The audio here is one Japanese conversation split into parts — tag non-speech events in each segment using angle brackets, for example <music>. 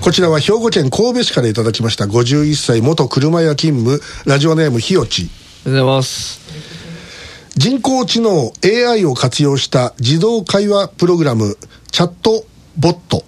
こちらは兵庫県神戸市からいただきました。51歳元車屋勤務ラジオネームひよちおはようございます。人工知能 AI を活用した自動会話プログラムチャットボット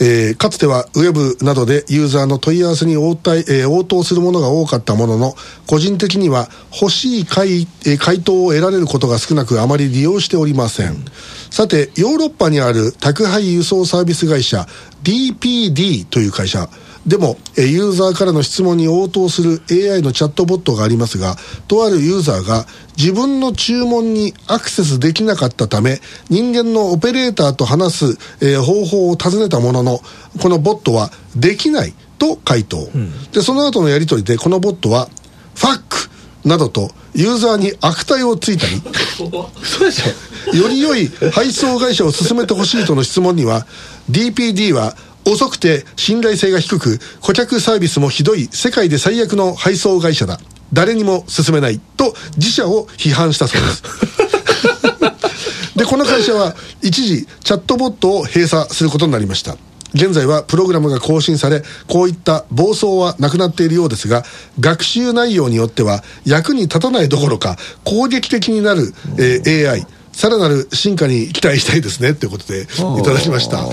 えーかつてはウェブなどでユーザーの問い合わせに応対、えー応答するものが多かったものの個人的には欲しい回,、えー回答を得られることが少なくあまり利用しておりません、さてヨーロッパにある宅配輸送サービス会社 DPD という会社。でも、えーユーザーからの質問に応答する AI のチャットボットがありますが、とあるユーザーが自分の注文にアクセスできなかったため、人間のオペレーターと話す、えー方法を尋ねたものの、このボットはできないと回答。で、その後のやり取りで、このボットは、ファックなどとユーザーに悪態をついたり、<laughs> そうでしょより良い配送会社を進めてほしいとの質問には DPD は遅くて信頼性が低く顧客サービスもひどい世界で最悪の配送会社だ。誰にも進めないと自社を批判したそうです。<laughs> でこの会社は一時チャットボットを閉鎖することになりました。現在はプログラムが更新されこういった暴走はなくなっているようですが学習内容によっては役に立たないどころか攻撃的になる、えー AI さらなる進化に期待したいですねということでいただきました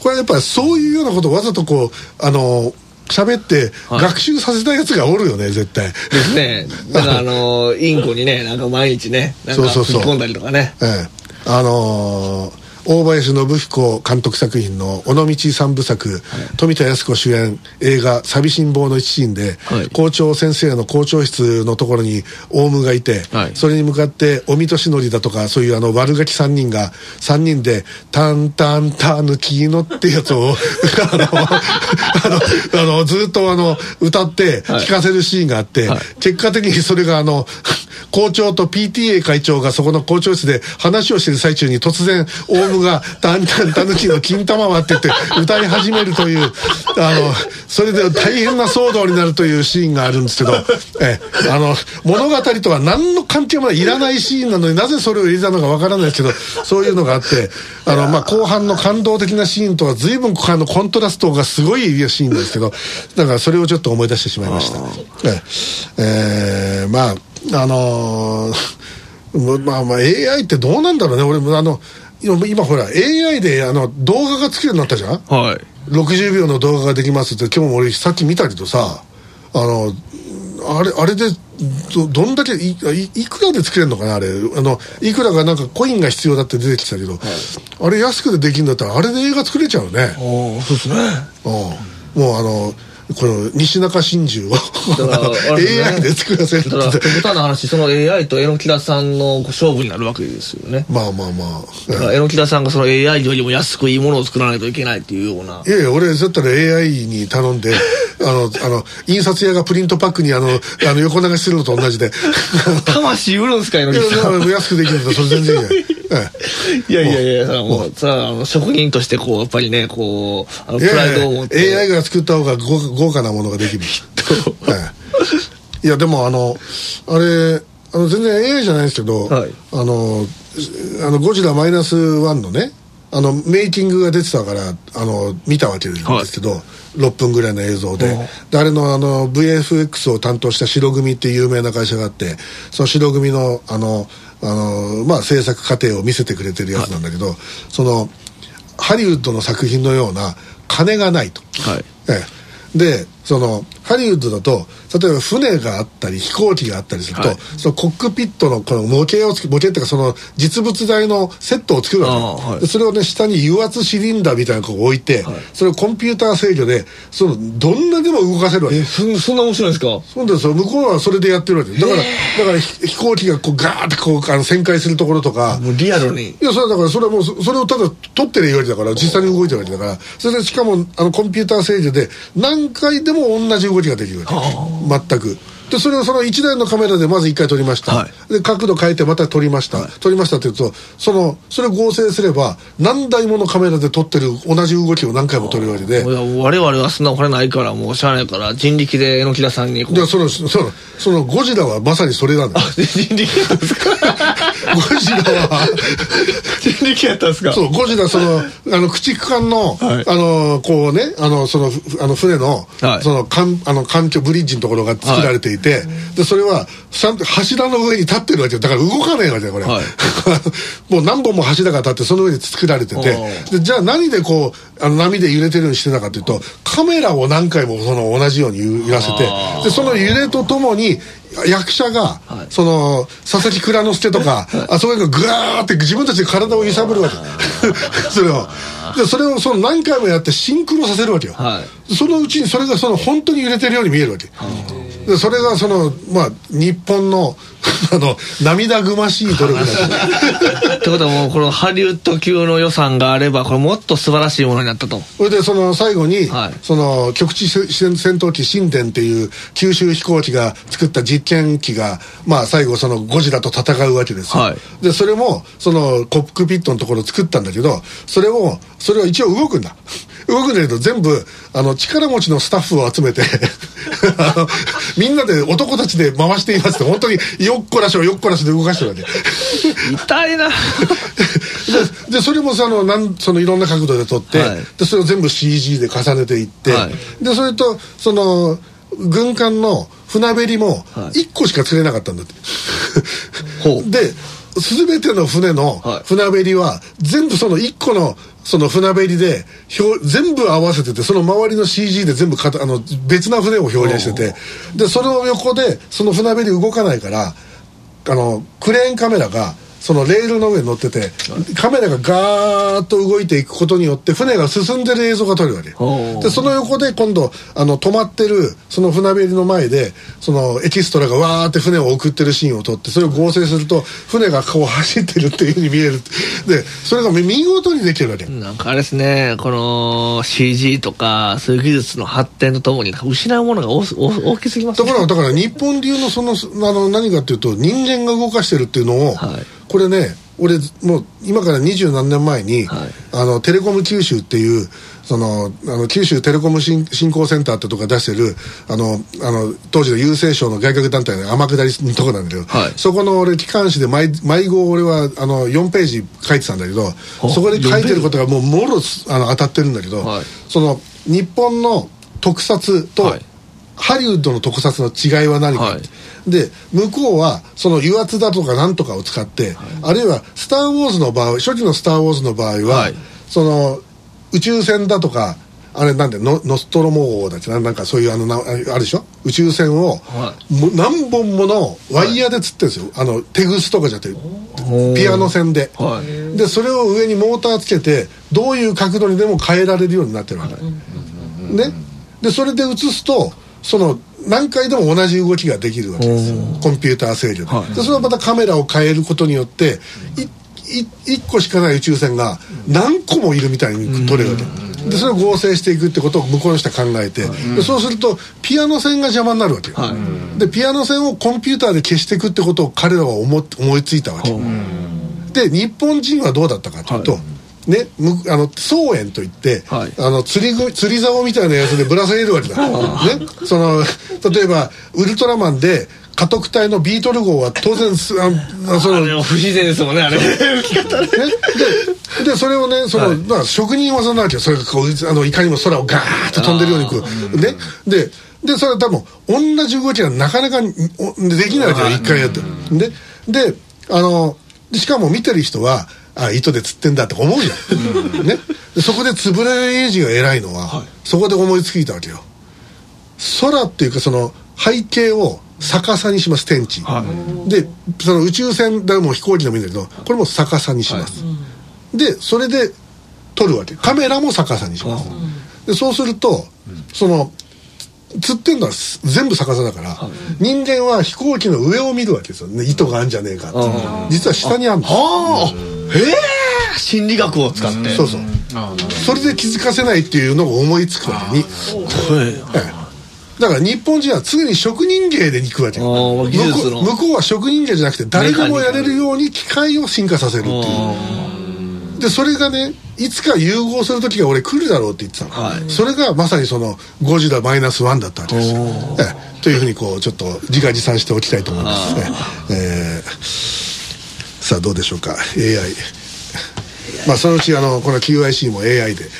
これはやっぱりそういうようなことをわざとこうあの喋ってはい。学習させたやつがおるよね絶対。ですね。<laughs> だからあのインコにねなんか毎日ねなんかそうそうそう。吹き込んだりとかね。ええ。あのー大林信彦監督作品の尾道三部作、富田靖子主演映画「寂しん坊」の一シーンで、はい。校長先生の校長室のところにオウムがいて、はい。それに向かっておみとしのりだとかそういうあの悪ガキ3人が3人で「タンタンタヌキの」ってやつを <laughs> あのあのずっとあの歌ってはい。聴かせるシーンがあって、はい。結果的にそれがあの <laughs> 校長と PTA 会長がそこの校長室で話をしている最中に突然オウムが「タンタンタヌキの金玉は」ってて歌い始めるというあのそれで大変な騒動になるというシーンがあるんですけどえあの物語とは何の関係もいいらないシーンなのになぜそれを入れたのかわからないですけどそういうのがあってあの、まあ、後半の感動的なシーンとは随分あのコントラストがすごいシーンなんですけどだからそれをちょっと思い出してしまいました。ええーまああのーまあまあ AI ってどうなんだろうね俺もあの今今ほら AI であの動画が作るようになったじゃん？はい。60秒の動画ができますって今日も俺さっき見たけどさあのあれあれでどどんだけいいいくらで作れるのかなあれ。あのいくらがなんかコインが必要だって出てきたけど、あれ安くでできるんだったらあれで映画作れちゃうね、おおそうですね。うん、もうあのこの西中真珠を。AI で作らせるって極端な話その AI と榎田さんの勝負になるわけですよね。まあまあまあ。だから榎田さんがその AI よりも安くいいものを作らないといけないっていうような。いやいや、俺、だったら AI に頼んで、<laughs> あの、あの、印刷屋がプリントパックにあの、あの横流しするのと同じで。<laughs> 魂売るんすか榎田さん。安くできるんだそれ全然いいね。<laughs> えいやいやいや、もう、さあ、あの職人として、こう、やっぱりね、こう、あの、えプライドを持って。AI が作った方が豪豪華なものができる。ええいや、でもあの、あれ、あの全然 AI じゃないですけど、はいあの、あの、ゴジラマイナスワンのね、あの、メイキングが出てたから、あの、見たわけですけど、6分ぐらいの映像で。で、あれの、あの、VFX を担当した白組っていう有名な会社があって、その白組の、あの、あの、まあ、制作過程を見せてくれてるやつなんだけど、その、ハリウッドの作品のような金がないと。はい。ええ、でそのハリウッドだと例えば船があったり飛行機があったりすると、はい。そのコックピットのこの模型を模型っていうかその実物大のセットを作るわけ、はい。でそれをね下に油圧シリンダーみたいなのをこう置いて、はい。それをコンピューター制御でそのどんなでも動かせるわけ。え、そんそんな面白いんですか？そうですよ。向こうはそれでやってるわけ。だからだからひ飛行機がこうガーってこうあの旋回するところとか、もうリアルに。いやそれはだからそれはもうそそれをただ撮ってるわけだから実際に動いてるわけだから。それでしかもあのコンピューター制御で何回でも同じ動きができるわけ。全くでそれをその1台のカメラでまず1回撮りました、はい。で角度変えてまた撮りました、撮りましたっていうとそのそれを合成すれば何台ものカメラで撮ってる同じ動きを何回も撮れるわけで。我々はそんなお金ないからもうしゃあないから人力で榎田さんにでそのそのそのゴジラはまさにそれなんだよ人力やったんですか？<laughs> ゴジラは。<laughs> 人力やったんですか？そうゴジラそのあの駆逐艦の、はい。あのこうねあのそのふあの船の、はい。その艦あの艦橋ブリッジのところが作られていて、でそれはちゃんと柱の上に立ってるわけよ。だから動かないわけだよこれ、はい。<laughs> もう何本も柱が立ってその上に作られてて。おでじゃあ何でこうあの波で揺れてるようにしてたかというとカメラを何回もその同じように揺らせてでその揺れとともに役者が、その佐々木蔵之介とか、あそこがグワーって自分たちで体を揺さぶるわけ。<laughs> それを。でそれをその何回もやってシンクロさせるわけよ、はそのうちにそれがその本当に揺れてるように見えるわけでそれがそのまあ日本の <laughs> あの涙ぐましい努力だとってことはもうこのハリウッド級の予算があればこれもっと素晴らしいものになったと。それでその最後に、はい。その局地戦戦闘機神殿っていう九州飛行機が作った実験機がまあ最後そのゴジラと戦うわけですよ、はい。でそれもそのコックピットのところを作ったんだけどそれをそれは一応動くんだ動くんだけど全部あの力持ちのスタッフを集めて <laughs> あのみんなで男たちで回していますって本当によっこらしょよっこらしょで動かしてるわけ。痛いな。<laughs> ででそれもそのなんそのいろんな角度で撮って、はい。でそれを全部 CG で重ねていって、はい。でそれとその軍艦の船べりもはい。1個しか釣れなかったんだって、ほう。で全ての船のはい。船べりは全部その1個のその船べりで表全部合わせててその周りの CG で全部かたあの別な船を表現しててでその横でその船べり動かないからあのクレーンカメラがそのレールの上に乗っててカメラがガーッと動いていくことによって船が進んでる映像が撮れるわけでその横で今度あの止まってるその船べりの前でそのエキストラがわーって船を送ってるシーンを撮ってそれを合成すると船がこう走ってるっていうふうに見える。でそれが見事にできるわけ、なんかあれですね。この CG とかそういう技術の発展とともに失うものが大大きすぎますね。ところがだから日本流のそのあの何かっていうと人間が動かしてるっていうのを、はいこれね俺もう今から二十何年前に、はい。あのテレコム九州っていうそのあの九州テレコム振振興センターってとこが出してるあのあの当時の郵政省の外郭団体の天下りのとこなんだけど、はい。そこの俺機関紙で毎毎号俺はあの4ページ書いてたんだけどほそこで書いてることがもうもろあの当たってるんだけど、はい。その日本の特撮と、はいハリウッドの特撮の違いは何か、はい。で向こうはその油圧だとかなんとかを使って、あるいは「スター・ウォーズ」の場合初期の「スター・ウォーズ」の場合は、はい。その宇宙船だとかあれなんでノノストロモ号だっけな？なんかそういうあのなあるでしょ？宇宙船を、はもう何本ものワイヤーで釣ってるんですよ、あの手ぐすとかじゃなくてピアノ線で、はい。でそれを上にモーターつけてどういう角度にでも変えられるようになってるわけ、ね？でそれで映すとその何回でも同じ動きができるわけですよ。コンピューター制御で,、はい。でそれをまたカメラを変えることによっていい1個しかない宇宙船が何個もいるみたいに撮れるわけ。でそれを合成していくってことを向こうの人は考えて、でそうするとピアノ線が邪魔になるわけよ、はでピアノ線をコンピューターで消していくってことを彼らは思っ思いついたわけ、で日本人はどうだったかというと、ね、むあの草園といって、はい。あの釣りぐ釣り竿みたいなやつでぶら下げるわけだ、ね、その例えばウルトラマンで家督隊のビートル号は当然すああそのあれも不自然ですもんねあれ。ね。ね、ででそれをねその、はい。まあ、職人技なわけよ。それがこうあのいかにも空をガーッと飛んでるようにこうね。ででそれは多分同じ動きがなかなかおできないわけよ一回やって。でであのでしかも見てる人はあ糸で釣ってんだって思うじゃん、ね、でそこで円谷英二が偉いのは、そこで思いついたわけよ。空っていうかその背景を逆さにします天地、でその宇宙船でも飛行機でもいいんだけどこれも逆さにします、でそれで撮るわけ。カメラも逆さにします、でそうするとその釣ってんのは全部逆さだから、人間は飛行機の上を見るわけですよね。糸があるんじゃねえかって。いう実は下にあるんですあ。あへえ心理学を使って。そうそう。それで気づかせないっていうのを思いつくわけに、ええ。だから日本人は常に職人芸で行くわけ向こう向こうは職人芸じゃなくて誰でもやれるように機械を進化させるっていう。でそれがねいつか融合する時が俺来るだろうって言ってたの、はい。それがまさにそのゴジラマイナスワンだったわけですよ、ええ。というふうにこうちょっと自画自賛しておきたいと思います。ね、えーさあどうでしょうか？AI まあそのうちあのこの QIC も AI で。<laughs>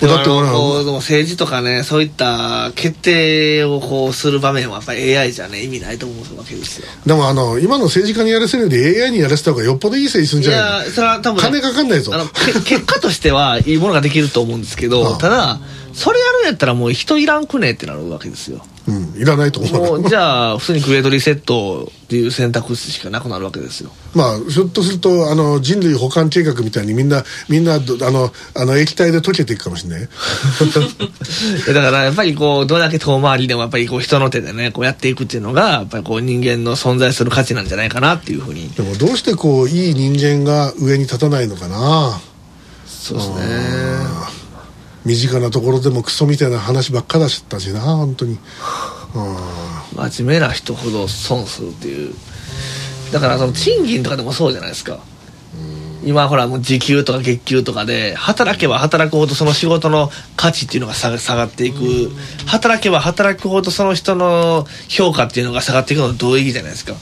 だってこう政治とかねそういった決定をこうする場面はやっぱり AI じゃね意味ないと思うわけですよ。でもあの今の政治家にやらせるより AI にやらせた方がよっぽどいい政治するんいじゃない？やそれは多分ね金かかんないぞ。あのけ結果としてはいいものができると思うんですけ <laughs> あどあ。ただそれやるんやったらもう人いらんくねってなるわけですようん。いらないと思う。もうじゃあ普通にグレードリセットっていう選択肢しかなくなるわけですよ。<laughs> まあひょっとするとあの人類保管計画みたいにみんな <laughs> みんなどあのあの液体で溶けていくかもしれな <laughs> いだからやっぱりこうどれだけ遠回りでもやっぱりこう人の手でねこうやっていくっていうのがやっぱりこう人間の存在する価値なんじゃないかなっていうふうに。でもどうしてこういい人間が上に立たないのかな。そうですね身近なところでもクソみたいな話ばっかだったしな本当に。うん。真面目な人ほど損するっていう。だからその賃金とかでもそうじゃないですか。今ほらもう時給とか月給とかで働けば働くほどその仕事の価値っていうのが下がっていく。働けば働くほどその人の評価っていうのが下がっていくのと同義じゃないですか。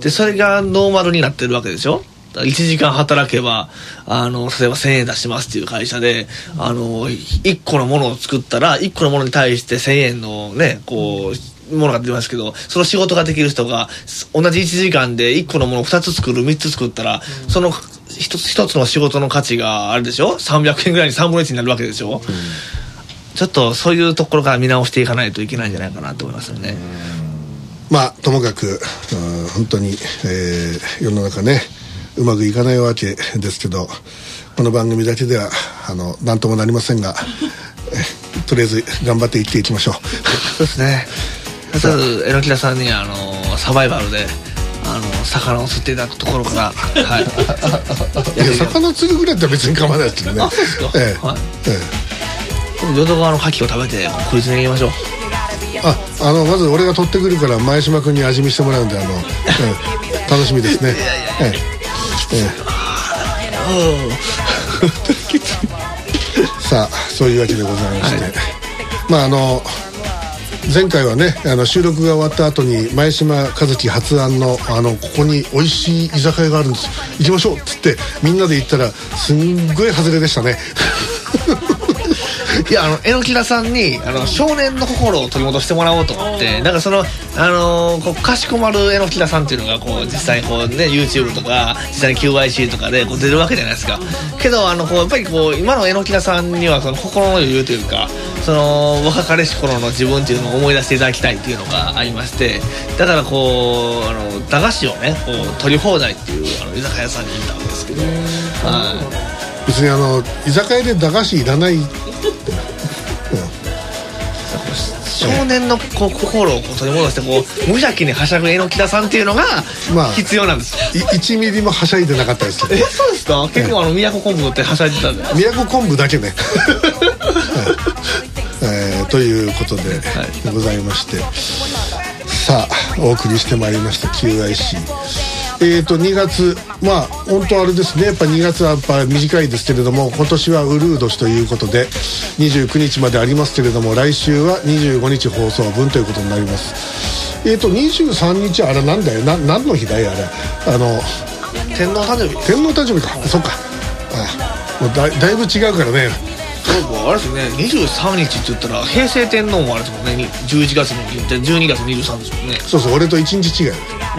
でそれがノーマルになってるわけでしょ1時間働けばあの例えば1000円出しますっていう会社であの1個のものを作ったら1個のものに対して1000円のねこうものが出ますけどその仕事ができる人が同じ1時間で1個のものを2つ作る3つ作ったらその1つ一つの仕事の価値があれでしょ？300円ぐらいに3分の1になるわけでしょ、ちょっとそういうところから見直していかないといけないんじゃないかなと思いますよね。まあともかくうん本当に、えー世の中ねうまくいかないわけですけどこの番組だけではあの何ともなりませんがえ <laughs> とりあえず頑張って生きていきましょう。そうですね。まず、榎木田さんに、あの、サバイバルで、あの、魚を釣っていただくところから、はい。<laughs> いや魚釣るぐらいだったら別に構わないですけどね。あそうですか。ええ。はい。ええ。淀川の牡蠣を食べて、食いつに行きましょう。ああのまず俺が取ってくるから前島君に味見してもらうんであの、ええ。楽しみですね。ええええさあそういうわけでございまして、はい。まああの前回はねあの収録が終わった後に前島和樹発案のあのここに美味しい居酒屋があるんです。行きましょうっつってみんなで行ったらすんごい外れでしたねいや、あの、榎木田さんに、あの、少年の心を取り戻してもらおうと思って、だからその、あのーこう、かしこまる榎木田さんっていうのが、こう、実際にこうね、YouTube とか、実際に QIC とかでこう出るわけじゃないですか。けど、あの、こう、やっぱりこう、今の榎木田さんには、その、心の余裕というか、その、若かりし頃の自分っていうのを思い出していただきたいっていうのがありまして、だからこう、あの、駄菓子をね、こう、取り放題っていう、あの、居酒屋さんに行ったわけですけど、はい。別にあの居酒屋で駄菓子いらない、少年のこう心をこう取り戻してこう無邪気にはしゃぐ榎木田さんっていうのがまあ必要なんです、い1ミリもはしゃいでなかったです。け <laughs> えどそうですか？結構あの宮古昆布ってはしゃいでたんで宮古昆布だけね、<laughs> はい。えーということで、ございまして。さあお送りしてまいりました QIC えーと2月まあ本当あれですね。やっぱ2月はやっぱ短いですけれども今年はウルー年ということで29日までありますけれども来週は25日放送分ということになります。えーと23日あれなんだよ。な何の日だよあれ。あの天皇誕生日。天皇誕生日か。そっか。あもうだだいぶ違うからねそうかあれですね23日って言ったら平成天皇もあれですもんねに11月の12月23ですもんね。そうそう俺と1日違い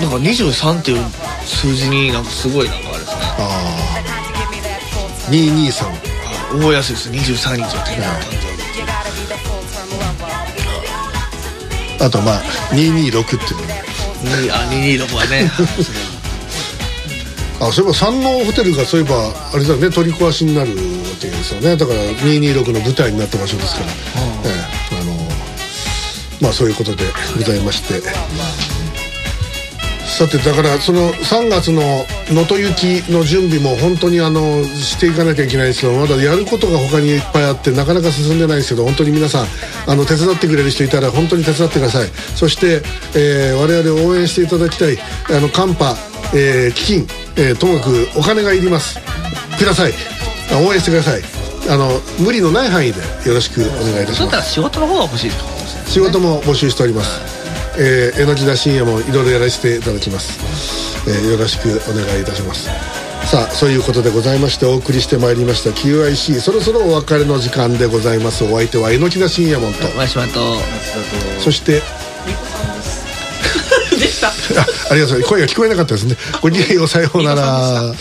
なんか23っていう数字になんかすごいなんかあれですね。ああ223あ覚えやすいです。23日は天皇誕あとまあ226っていうの生日にあ226はね <laughs> あそういえば山王ホテルがそういえばあれだね取り壊しになるわけですよね。だから226の舞台になった場所ですから、ええあのまあそういうことでございまして。さてだからその3月の能登行きの準備も本当にあのしていかなきゃいけないですけどまだやることが他にいっぱいあってなかなか進んでないですけど本当に皆さんあの手伝ってくれる人いたら本当に手伝ってください。そして、えー我々を応援していただきたいあの寒波、えー基金、えーともかくお金がいります。ください。あ応援してください。あの無理のない範囲でよろしくお願いいたしそうますしたら仕事の方が欲しいかもしれない仕事も募集しております、えー、榎田深夜もいろいろやらせていただきます、えーよろしくお願いいたします。さあそういうことでございましてお送りしてまいりました。QIC そろそろお別れの時間でございます。お相手は榎田深夜門とそしてでしたあありがとうございます。声が聞こえなかったですね。ごきげんようさようなら。